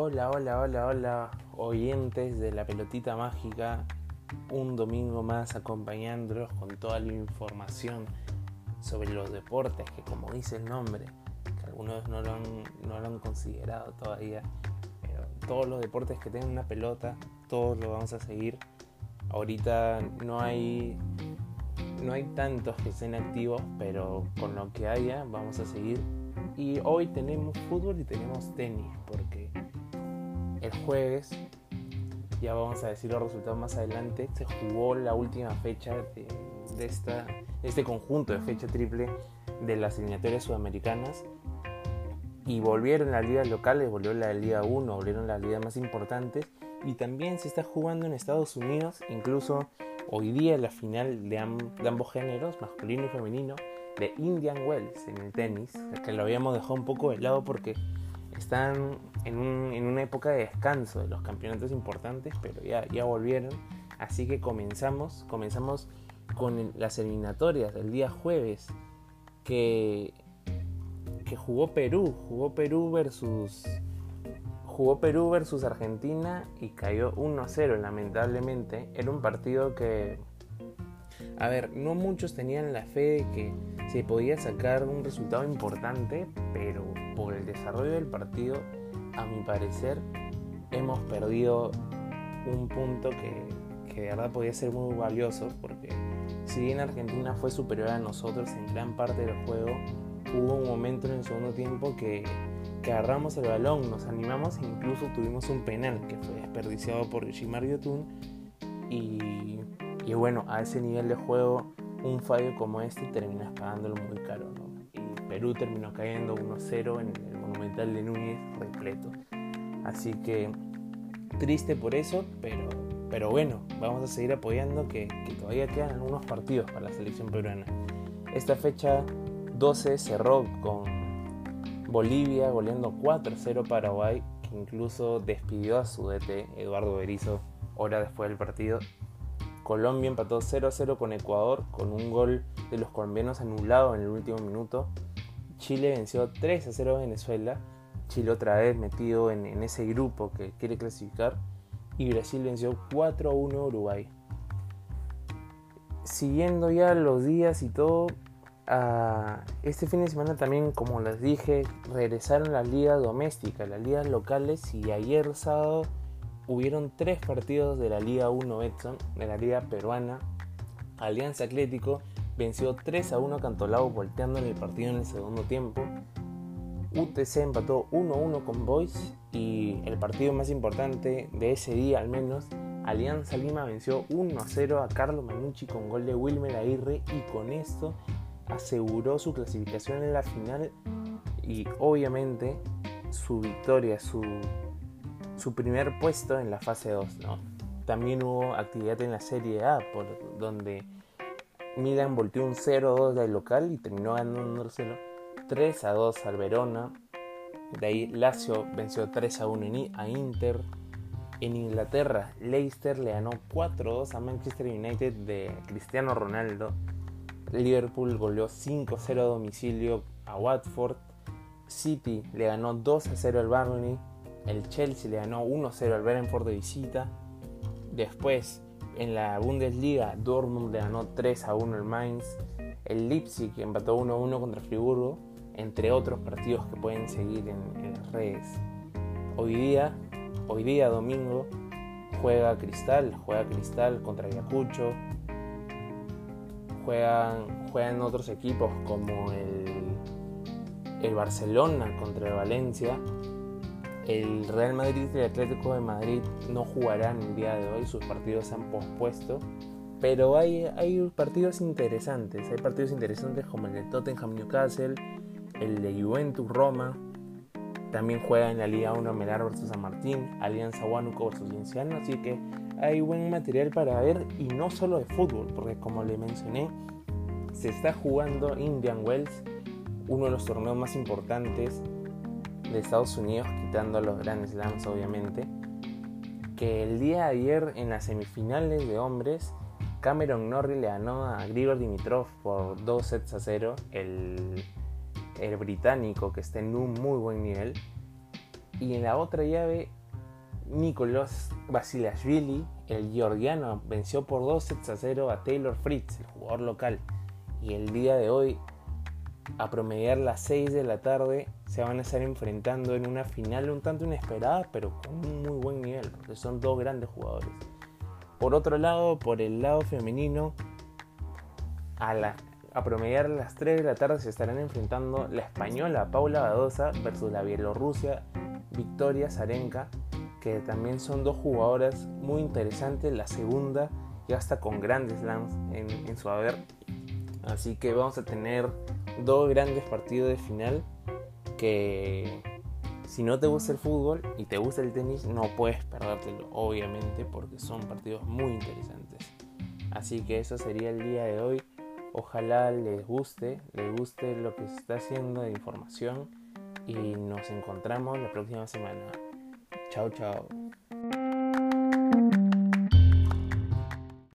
Hola, hola, hola, hola, oyentes de la pelotita mágica. Un domingo más acompañándolos con toda la información sobre los deportes, que como dice el nombre, que algunos no lo han, no lo han considerado todavía, pero todos los deportes que tengan una pelota, todos los vamos a seguir. Ahorita no hay, no hay tantos que estén activos, pero con lo que haya vamos a seguir. Y hoy tenemos fútbol y tenemos tenis, porque el jueves, ya vamos a decir los resultados más adelante, se jugó la última fecha de, esta, este conjunto de fecha triple de las eliminatorias sudamericanas. Y volvieron las ligas locales, volvió la Liga 1, volvieron las ligas más importantes. Y también se está jugando en Estados Unidos, incluso hoy día la final de, ambos géneros, masculino y femenino, de Indian Wells en el tenis, que lo habíamos dejado un poco de lado porque están en, una época de descanso de los campeonatos importantes, pero ya, ya volvieron. Así que comenzamos, comenzamos con las eliminatorias del día jueves que, que jugó Perú, jugó Perú versus jugó Perú versus Argentina y cayó 1-0 lamentablemente. Era un partido que a ver, no muchos tenían la fe de que se podía sacar un resultado importante, pero por el desarrollo del partido, a mi parecer, hemos perdido un punto que, de verdad podía ser muy valioso, porque si bien Argentina fue superior a nosotros en gran parte del juego, hubo un momento en el segundo tiempo que, que agarramos el balón, nos animamos e incluso tuvimos un penal que fue desperdiciado por Yoshimar Yotun y, y bueno, a ese nivel de juego un fallo como este terminas pagándolo muy caro. Y Perú terminó cayendo 1-0 en el Monumental de Núñez repleto. Así que triste por eso, pero, pero bueno, vamos a seguir apoyando que, que todavía quedan algunos partidos para la selección peruana. Esta fecha 12 cerró con Bolivia goleando 4-0 Paraguay, que incluso despidió a su DT Eduardo Berizzo hora después del partido Colombia empató 0-0 con Ecuador con un gol de los colombianos anulado en el último minuto. Chile venció 3-0 a Venezuela. Chile otra vez metido en, ese grupo que quiere clasificar. Y Brasil venció 4-1 a Uruguay. Siguiendo ya los días y todo, este fin de semana también, como les dije, regresaron las ligas domésticas, las ligas locales y ayer sábado hubieron tres partidos de la Liga 1 Edson, de la Liga Peruana. Alianza Atlético venció 3 a 1 a Cantolao volteando en el partido en el segundo tiempo. UTC empató 1-1 con Boys y el partido más importante de ese día al menos, Alianza Lima venció 1-0 a Carlos Manucci con gol de Wilmer Aguirre y con esto aseguró su clasificación en la final y obviamente su victoria, su su primer puesto en la fase 2. ¿no? También hubo actividad en la Serie A, por donde Milan volteó un 0-2 del local y terminó ganando 3 2 al Verona. De ahí Lazio venció 3 1 a Inter. En Inglaterra, Leicester le ganó 4-2 a Manchester United de Cristiano Ronaldo. Liverpool goleó 5-0 a domicilio a Watford. City le ganó 2-0 al Burnley. El Chelsea le ganó 1-0 al Brentford de visita. Después, en la Bundesliga, Dortmund le ganó 3-1 al Mainz. El Leipzig empató 1-1 contra Friburgo, entre otros partidos que pueden seguir en, las redes. Hoy día, hoy día domingo, juega Cristal, juega Cristal contra Ayacucho. Juegan, juegan otros equipos como el, el Barcelona contra el Valencia el Real Madrid y el Atlético de Madrid no jugarán el día de hoy, sus partidos se han pospuesto. Pero hay, hay partidos interesantes, hay partidos interesantes como el de Tottenham Newcastle, el de Juventus Roma, también juega en la Liga 1 Melar vs San Martín, Alianza Huánuco vs Cienciano, así que hay buen material para ver y no solo de fútbol, porque como le mencioné, se está jugando Indian Wells, uno de los torneos más importantes de Estados Unidos, quitando los Grand Slams obviamente, que el día de ayer en las semifinales de hombres, Cameron Norrie le ganó a Grigor Dimitrov por 2 sets a 0, el, el británico que está en un muy buen nivel. Y en la otra llave, Nicolás Basilashvili, el georgiano, venció por 2 sets a 0 a Taylor Fritz, el jugador local. Y el día de hoy, a promediar las 6 de la tarde, se van a estar enfrentando en una final un tanto inesperada, pero con un muy buen nivel, porque son dos grandes jugadores. Por otro lado, por el lado femenino, a, la, a promediar las 3 de la tarde se estarán enfrentando la española Paula Badosa versus la bielorrusia Victoria Zarenka, que también son dos jugadoras muy interesantes. La segunda ya está con grandes slams en, en su haber. Así que vamos a tener dos grandes partidos de final que si no te gusta el fútbol y te gusta el tenis no puedes perdértelo obviamente porque son partidos muy interesantes. Así que eso sería el día de hoy. Ojalá les guste, les guste lo que se está haciendo de información y nos encontramos la próxima semana. Chao, chao.